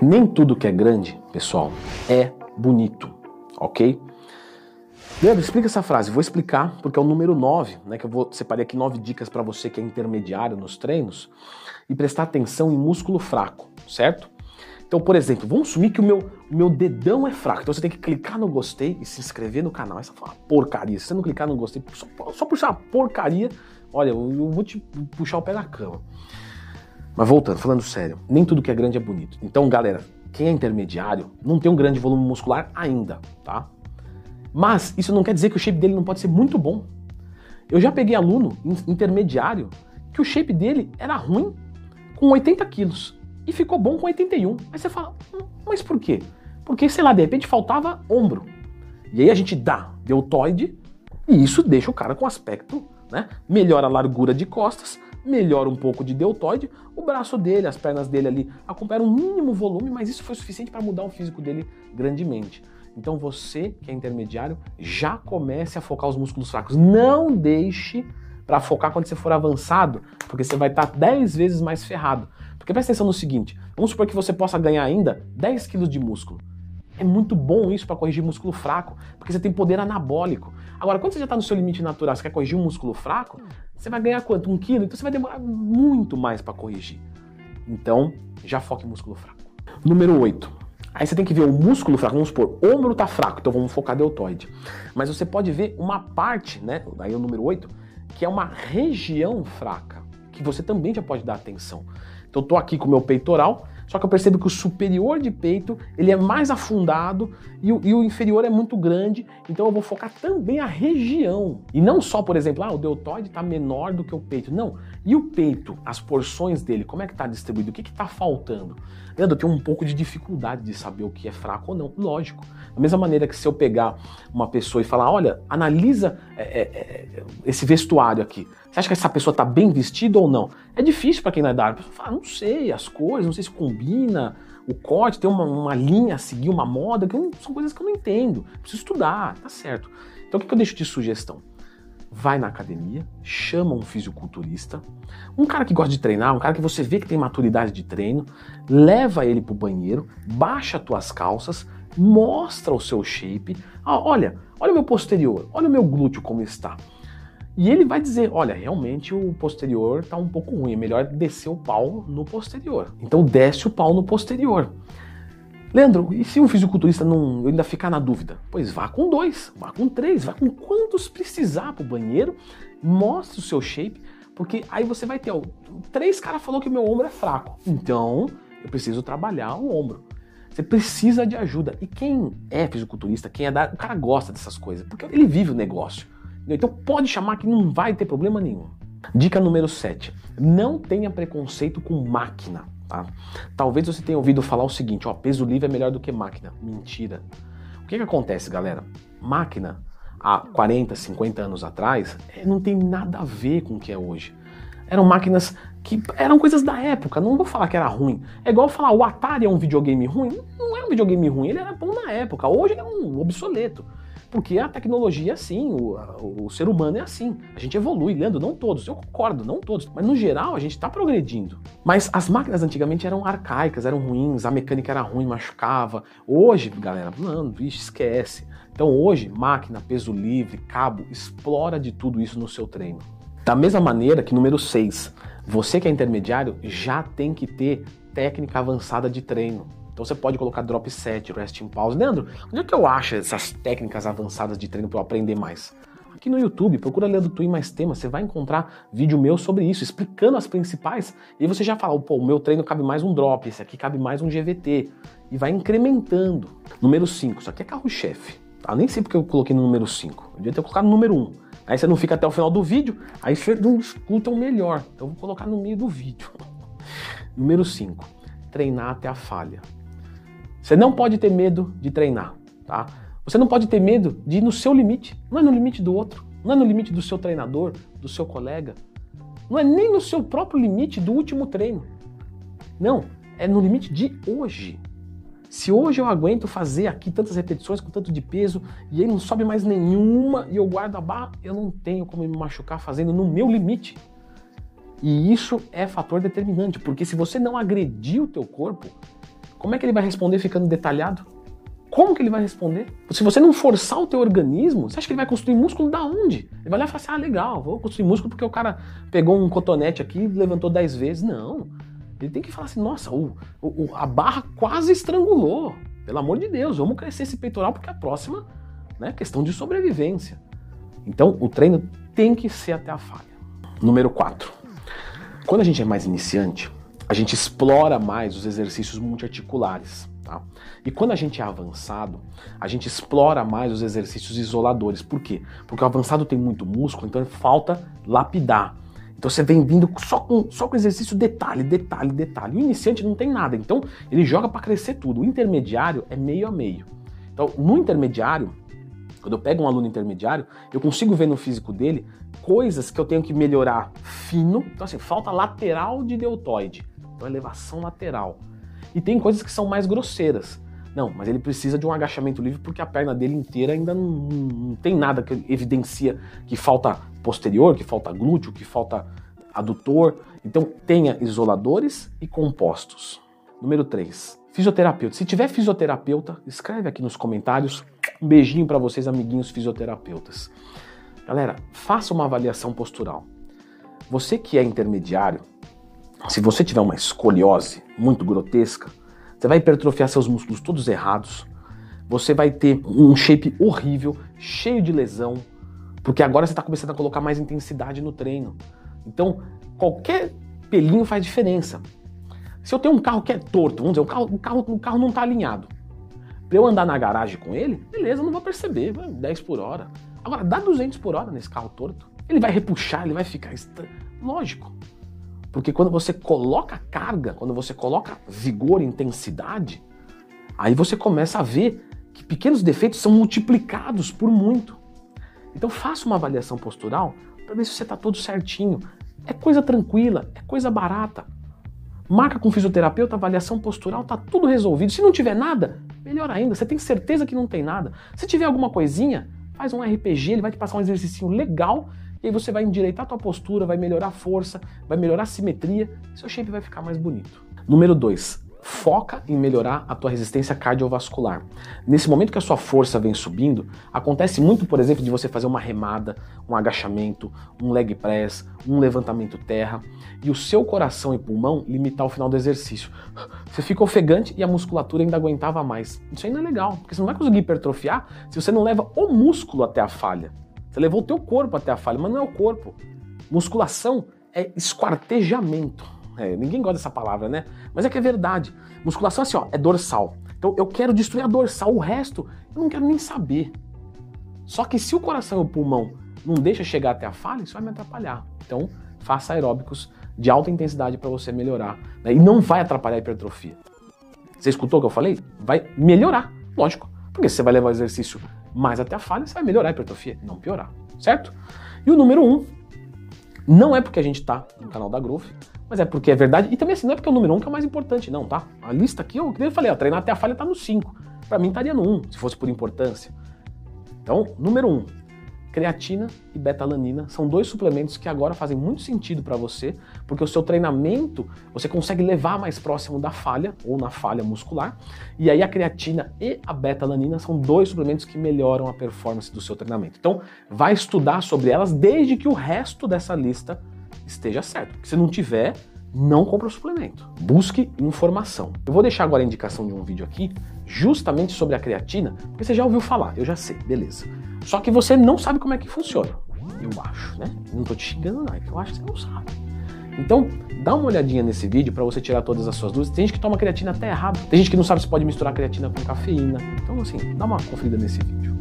Nem tudo que é grande, pessoal, é bonito, ok? Leandro, explica essa frase. Vou explicar porque é o número 9, né? Que eu vou separei aqui nove dicas para você que é intermediário nos treinos e prestar atenção em músculo fraco, certo? Então, por exemplo, vamos assumir que o meu, meu dedão é fraco. Então você tem que clicar no gostei e se inscrever no canal. Essa foi uma porcaria. Se você não clicar no gostei, só, só ser uma porcaria, olha, eu, eu vou te puxar o pé da cama. Mas voltando, falando sério, nem tudo que é grande é bonito. Então, galera, quem é intermediário não tem um grande volume muscular ainda, tá? Mas isso não quer dizer que o shape dele não pode ser muito bom. Eu já peguei aluno intermediário que o shape dele era ruim com 80 quilos e ficou bom com 81. Aí você fala, hum, mas por quê? Porque, sei lá, de repente faltava ombro. E aí a gente dá deltoide e isso deixa o cara com aspecto, né? Melhora a largura de costas, melhora um pouco de deltoide, o braço dele, as pernas dele ali acompanham um mínimo volume, mas isso foi suficiente para mudar o físico dele grandemente. Então você, que é intermediário, já comece a focar os músculos fracos. Não deixe para focar quando você for avançado, porque você vai estar tá 10 vezes mais ferrado. Porque presta atenção no seguinte: vamos supor que você possa ganhar ainda 10 quilos de músculo. É muito bom isso para corrigir músculo fraco, porque você tem poder anabólico. Agora, quando você já está no seu limite natural, você quer corrigir um músculo fraco, você vai ganhar quanto? Um quilo? Então você vai demorar muito mais para corrigir. Então, já foque em músculo fraco. Número 8. Aí você tem que ver o músculo fraco, vamos supor, ombro tá fraco, então vamos focar deltoide. Mas você pode ver uma parte, né? Aí o número 8, que é uma região fraca, que você também já pode dar atenção. Então eu tô aqui com o meu peitoral, só que eu percebo que o superior de peito ele é mais afundado e o, e o, inferior é muito grande, então eu vou focar também a região. E não só, por exemplo, ah, o deltoide está menor do que o peito. Não. E o peito, as porções dele, como é que está distribuído? O que está faltando? Leandro, eu tenho um pouco de dificuldade de saber o que é fraco ou não. Lógico. Da mesma maneira que se eu pegar uma pessoa e falar, olha, analisa é, é, é esse vestuário aqui. Você acha que essa pessoa está bem vestida ou não? É difícil para quem não é da área. A pessoa fala, não sei, as cores, não sei se combina, o corte, tem uma, uma linha a seguir, uma moda, que eu, são coisas que eu não entendo. Preciso estudar, tá certo. Então o que, que eu deixo de sugestão? Vai na academia, chama um fisiculturista, um cara que gosta de treinar, um cara que você vê que tem maturidade de treino, leva ele pro banheiro, baixa tuas calças, mostra o seu shape. Ah, olha, olha o meu posterior, olha o meu glúteo como está. E ele vai dizer: olha, realmente o posterior está um pouco ruim, é melhor descer o pau no posterior. Então desce o pau no posterior. Leandro, e se um fisiculturista não ainda ficar na dúvida? Pois vá com dois, vá com três, vá com quantos precisar para o banheiro, mostre o seu shape, porque aí você vai ter, ó, três caras falou que meu ombro é fraco, então eu preciso trabalhar o ombro. Você precisa de ajuda. E quem é fisiculturista, quem é da. O cara gosta dessas coisas, porque ele vive o negócio. Então pode chamar que não vai ter problema nenhum. Dica número 7. Não tenha preconceito com máquina. Tá? Talvez você tenha ouvido falar o seguinte: ó, peso livre é melhor do que máquina. Mentira. O que, que acontece, galera? Máquina, há 40, 50 anos atrás, é, não tem nada a ver com o que é hoje. Eram máquinas que eram coisas da época, não vou falar que era ruim. É igual falar o Atari é um videogame ruim. Não é um videogame ruim, ele era bom na época. Hoje ele é um obsoleto. Porque a tecnologia é assim, o, o ser humano é assim. A gente evolui, Leandro, não todos, eu concordo, não todos. Mas no geral a gente está progredindo. Mas as máquinas antigamente eram arcaicas, eram ruins, a mecânica era ruim, machucava. Hoje, galera, mano, vixe, esquece. Então hoje, máquina, peso livre, cabo, explora de tudo isso no seu treino. Da mesma maneira que número 6, você que é intermediário já tem que ter técnica avançada de treino. Então você pode colocar drop set, resting pause. Leandro, onde é que eu acho essas técnicas avançadas de treino para eu aprender mais? Aqui no YouTube, procura Leandro Twin mais temas, você vai encontrar vídeo meu sobre isso, explicando as principais, e você já fala, pô, o meu treino cabe mais um drop, esse aqui cabe mais um GVT, e vai incrementando. Número 5, isso aqui é carro-chefe, tá? Nem sei porque eu coloquei no número 5, eu devia ter colocado no número 1. Um. Aí você não fica até o final do vídeo, aí você não escuta o melhor, então eu vou colocar no meio do vídeo. número 5, treinar até a falha. Você não pode ter medo de treinar, tá? Você não pode ter medo de ir no seu limite, não é no limite do outro, não é no limite do seu treinador, do seu colega, não é nem no seu próprio limite do último treino. Não, é no limite de hoje. Se hoje eu aguento fazer aqui tantas repetições com tanto de peso e aí não sobe mais nenhuma e eu guardo a barra, eu não tenho como me machucar fazendo no meu limite. E isso é fator determinante, porque se você não agredir o teu corpo, como é que ele vai responder ficando detalhado? Como que ele vai responder? Se você não forçar o teu organismo, você acha que ele vai construir músculo da onde? Ele vai lá e fala assim, ah, legal, vou construir músculo porque o cara pegou um cotonete aqui e levantou 10 vezes. Não. Ele tem que falar assim, nossa, o, o, a barra quase estrangulou. Pelo amor de Deus, vamos crescer esse peitoral porque a próxima né, é questão de sobrevivência. Então, o treino tem que ser até a falha. Número 4. Quando a gente é mais iniciante, a gente explora mais os exercícios multiarticulares. Tá? E quando a gente é avançado, a gente explora mais os exercícios isoladores. Por quê? Porque o avançado tem muito músculo, então falta lapidar. Então você vem vindo só com, só com exercício detalhe, detalhe, detalhe. O iniciante não tem nada, então ele joga para crescer tudo. O intermediário é meio a meio. Então, no intermediário, quando eu pego um aluno intermediário, eu consigo ver no físico dele coisas que eu tenho que melhorar fino. Então, assim, falta lateral de deltoide. Então, elevação lateral. E tem coisas que são mais grosseiras. Não, mas ele precisa de um agachamento livre porque a perna dele inteira ainda não, não tem nada que evidencia que falta posterior, que falta glúteo, que falta adutor. Então tenha isoladores e compostos. Número 3. Fisioterapeuta. Se tiver fisioterapeuta, escreve aqui nos comentários. Um beijinho para vocês, amiguinhos fisioterapeutas. Galera, faça uma avaliação postural. Você que é intermediário, se você tiver uma escoliose muito grotesca, você vai hipertrofiar seus músculos todos errados. Você vai ter um shape horrível, cheio de lesão, porque agora você está começando a colocar mais intensidade no treino. Então, qualquer pelinho faz diferença. Se eu tenho um carro que é torto, vamos dizer, o carro, o carro, o carro não está alinhado. Para eu andar na garagem com ele, beleza, não vou perceber, 10 por hora. Agora, dá 200 por hora nesse carro torto. Ele vai repuxar, ele vai ficar. Lógico. Porque quando você coloca carga, quando você coloca vigor, intensidade, aí você começa a ver que pequenos defeitos são multiplicados por muito. Então faça uma avaliação postural para ver se você está todo certinho. É coisa tranquila, é coisa barata. Marca com fisioterapeuta, avaliação postural, tá tudo resolvido. Se não tiver nada, melhor ainda, você tem certeza que não tem nada. Se tiver alguma coisinha, faz um RPG, ele vai te passar um exercício legal e aí você vai endireitar a tua postura, vai melhorar a força, vai melhorar a simetria, seu shape vai ficar mais bonito. Número 2. Foca em melhorar a tua resistência cardiovascular. Nesse momento que a sua força vem subindo, acontece muito, por exemplo, de você fazer uma remada, um agachamento, um leg press, um levantamento terra, e o seu coração e pulmão limitar o final do exercício. Você fica ofegante e a musculatura ainda aguentava mais. Isso ainda é legal, porque você não vai conseguir hipertrofiar se você não leva o músculo até a falha. Você levou o teu corpo até a falha, mas não é o corpo. Musculação é esquartejamento. É, ninguém gosta dessa palavra, né? Mas é que é verdade. Musculação assim, ó, é dorsal. Então eu quero destruir a dorsal, o resto eu não quero nem saber. Só que se o coração e o pulmão não deixa chegar até a falha, isso vai me atrapalhar. Então faça aeróbicos de alta intensidade para você melhorar. Né? E não vai atrapalhar a hipertrofia. Você escutou o que eu falei? Vai melhorar, lógico. Porque você vai levar o exercício mais até a falha, você vai melhorar a hipertrofia, não piorar, certo? E o número um, não é porque a gente tá no canal da Growth, mas é porque é verdade. E também assim, não é porque é o número um que é o mais importante, não, tá? A lista aqui, eu, eu falei, ó, treinar até a falha tá no 5. Para mim estaria no 1, um, se fosse por importância. Então, número 1, um, Creatina e betalanina são dois suplementos que agora fazem muito sentido para você, porque o seu treinamento você consegue levar mais próximo da falha ou na falha muscular. E aí a creatina e a betalanina são dois suplementos que melhoram a performance do seu treinamento. Então, vai estudar sobre elas desde que o resto dessa lista esteja certo. Se não tiver, não compra o suplemento. Busque informação. Eu vou deixar agora a indicação de um vídeo aqui justamente sobre a creatina, porque você já ouviu falar, eu já sei, beleza. Só que você não sabe como é que funciona. Eu acho, né? Não tô te xingando, não, é que eu acho que você não sabe. Então, dá uma olhadinha nesse vídeo para você tirar todas as suas dúvidas. Tem gente que toma creatina até errado. Tem gente que não sabe se pode misturar creatina com cafeína. Então, assim, dá uma conferida nesse vídeo.